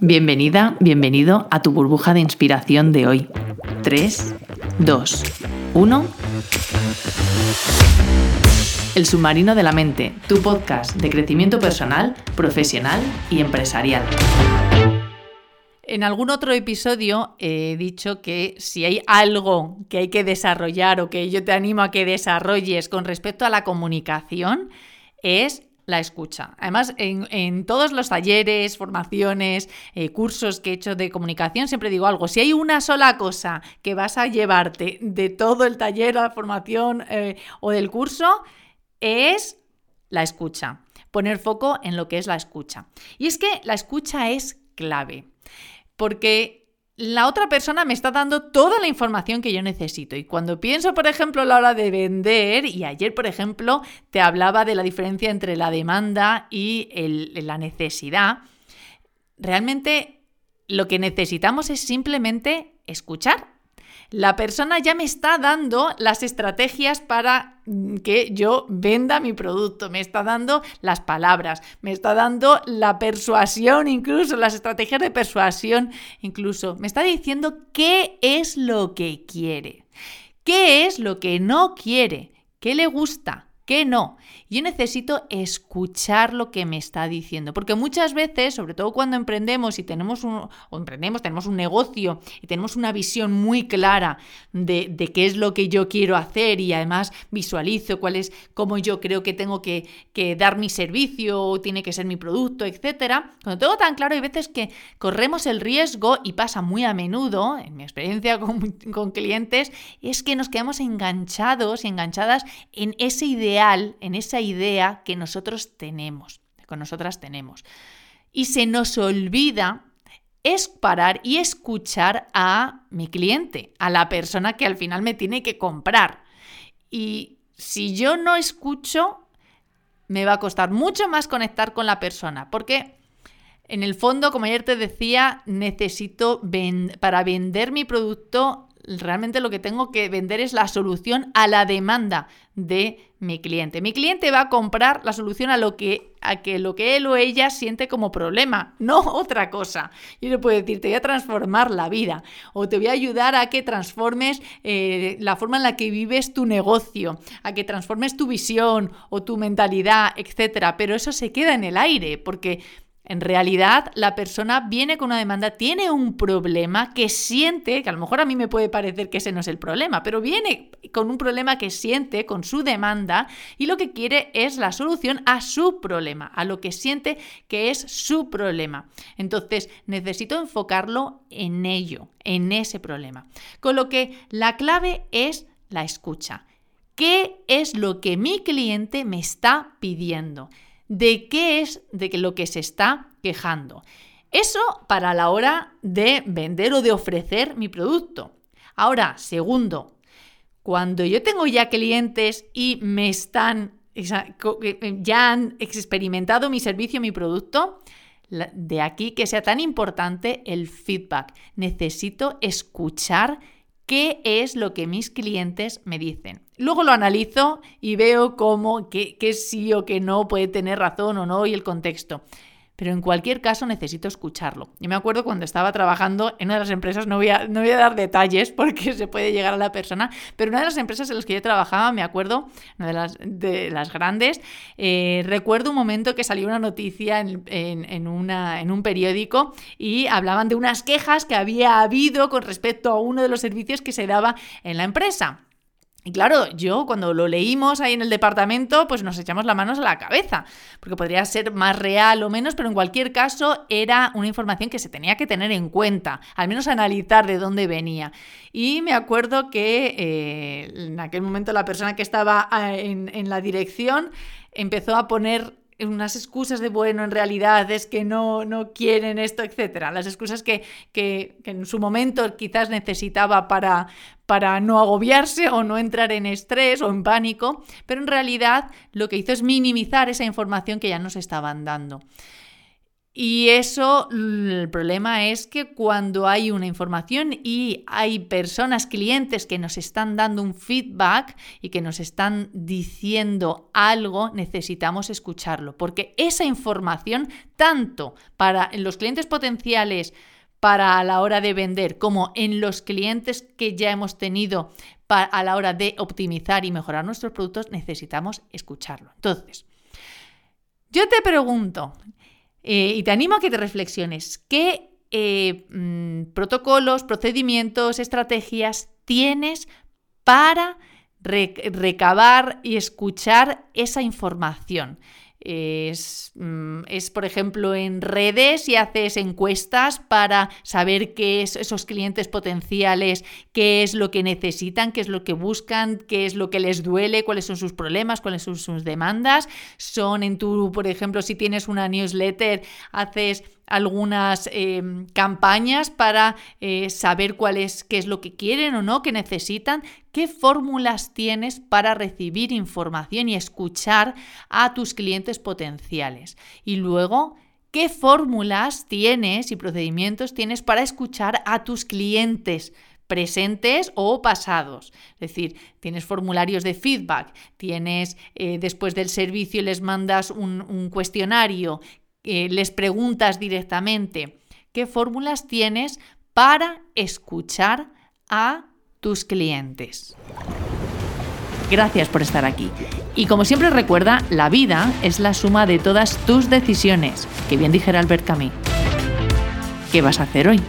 Bienvenida, bienvenido a tu burbuja de inspiración de hoy. 3, 2, 1. El submarino de la mente, tu podcast de crecimiento personal, profesional y empresarial. En algún otro episodio he dicho que si hay algo que hay que desarrollar o que yo te animo a que desarrolles con respecto a la comunicación, es la escucha. Además, en, todos los talleres, formaciones, eh, cursos que he hecho de comunicación, siempre digo algo, si hay una sola cosa que vas a llevarte de todo el taller, la formación eh, o del curso, es la escucha. Poner foco en lo que es la escucha. Y es que la escucha es clave, porque la otra persona me está dando toda la información que yo necesito. Y cuando pienso, por ejemplo, a la hora de vender, y ayer, por ejemplo, te hablaba de la diferencia entre la demanda y la necesidad, realmente lo que necesitamos es simplemente escuchar la persona ya me está dando las estrategias para mm, que yo venda mi producto, me está dando las palabras, me está dando la persuasión, incluso las estrategias de persuasión, incluso. Me está diciendo qué es lo que quiere, qué es lo que no quiere, qué le gusta, qué no. Yo necesito escuchar lo que me está diciendo, porque muchas veces, sobre todo cuando emprendemos y tenemos un, o emprendemos, tenemos un negocio y tenemos una visión muy clara de, qué es lo que yo quiero hacer y además visualizo cuál es, cómo yo creo que tengo que, dar mi servicio o tiene que ser mi producto, etcétera. Cuando tengo tan claro, hay veces que corremos el riesgo y pasa muy a menudo, en mi experiencia con, con clientes, es que nos quedamos enganchados y enganchadas en ese ideal, en esa idea que nosotros tenemos, que nosotras tenemos. Y se nos olvida es parar y escuchar a mi cliente, a la persona que al final me tiene que comprar. Y si yo no escucho, me va a costar mucho más conectar con la persona, porque en el fondo, como ayer te decía, necesito para vender mi producto realmente lo que tengo que vender es la solución a la demanda de mi cliente. Mi cliente va a comprar la solución a lo que, a que, lo que él o ella siente como problema, no otra cosa. Yo le puedo decir, te voy a transformar la vida o te voy a ayudar a que transformes eh, la forma en la que vives tu negocio, a que transformes tu visión o tu mentalidad, etcétera. Pero eso se queda en el aire porque en realidad, la persona viene con una demanda, tiene un problema que siente, que a lo mejor a mí me puede parecer que ese no es el problema, pero viene con un problema que siente, con su demanda, y lo que quiere es la solución a su problema, a lo que siente que es su problema. Entonces, necesito enfocarlo en ello, en ese problema. Con lo que la clave es la escucha. ¿Qué es lo que mi cliente me está pidiendo? De qué es de lo que se está quejando. Eso para la hora de vender o de ofrecer mi producto. Ahora, segundo, cuando yo tengo ya clientes y me están eh, ya han experimentado mi servicio, mi producto, de aquí que sea tan importante el feedback. Necesito escuchar qué es lo que mis clientes me dicen. Luego lo analizo y veo cómo, qué, sí o qué no puede tener razón o no y el contexto. Pero en cualquier caso necesito escucharlo. Yo me acuerdo cuando estaba trabajando en una de las empresas, no voy a, no voy a dar detalles porque se puede llegar a la persona, pero una de las empresas en las que yo trabajaba, me acuerdo, una de las, de las grandes, eh, recuerdo un momento que salió una noticia en, en, una, en un periódico y hablaban de unas quejas que había habido con respecto a uno de los servicios que se daba en la empresa. Y claro, yo cuando lo leímos ahí en el departamento, pues nos echamos las manos a la cabeza, porque podría ser más real o menos, pero en cualquier caso era una información que se tenía que tener en cuenta, al menos analizar de dónde venía. Y me acuerdo que eh, en aquel momento la persona que estaba ah, en, en la dirección empezó a poner unas excusas de, bueno, en realidad es que no, no quieren esto, etcétera. Las excusas que, que, en su momento quizás necesitaba para, para no agobiarse o no entrar en estrés o en pánico, pero en realidad lo que hizo es minimizar esa información que ya nos estaban dando. Y eso, el problema es que cuando hay una información y hay personas, clientes que nos están dando un feedback y que nos están diciendo algo, necesitamos escucharlo, porque esa información, tanto para los clientes potenciales, para a la hora de vender, como en los clientes que ya hemos tenido a la hora de optimizar y mejorar nuestros productos, necesitamos escucharlo. Entonces, yo te pregunto, eh, y te animo a que te reflexiones, ¿qué eh, mm, protocolos, procedimientos, estrategias tienes para recabar y escuchar esa información? Mm, es, por ejemplo, en redes y haces encuestas para saber qué es esos clientes potenciales, qué es lo que necesitan, qué es lo que buscan, qué es lo que les duele, cuáles son sus problemas, cuáles son sus demandas. Son en tu, por ejemplo, si tienes una newsletter, haces algunas em, campañas para eh, saber cuál es, qué es lo que quieren o no, qué necesitan, qué fórmulas tienes para recibir información y escuchar a tus clientes potenciales. Y luego, qué fórmulas tienes y procedimientos tienes para escuchar a tus clientes presentes o pasados. Es decir, tienes formularios de feedback, tienes eh, después del servicio les mandas un cuestionario, les preguntas directamente qué fórmulas tienes para escuchar a tus clientes. Gracias por estar aquí. Y como siempre recuerda, la vida es la suma de todas tus decisiones, que bien dijera Albert Camus. ¿Qué vas a hacer hoy?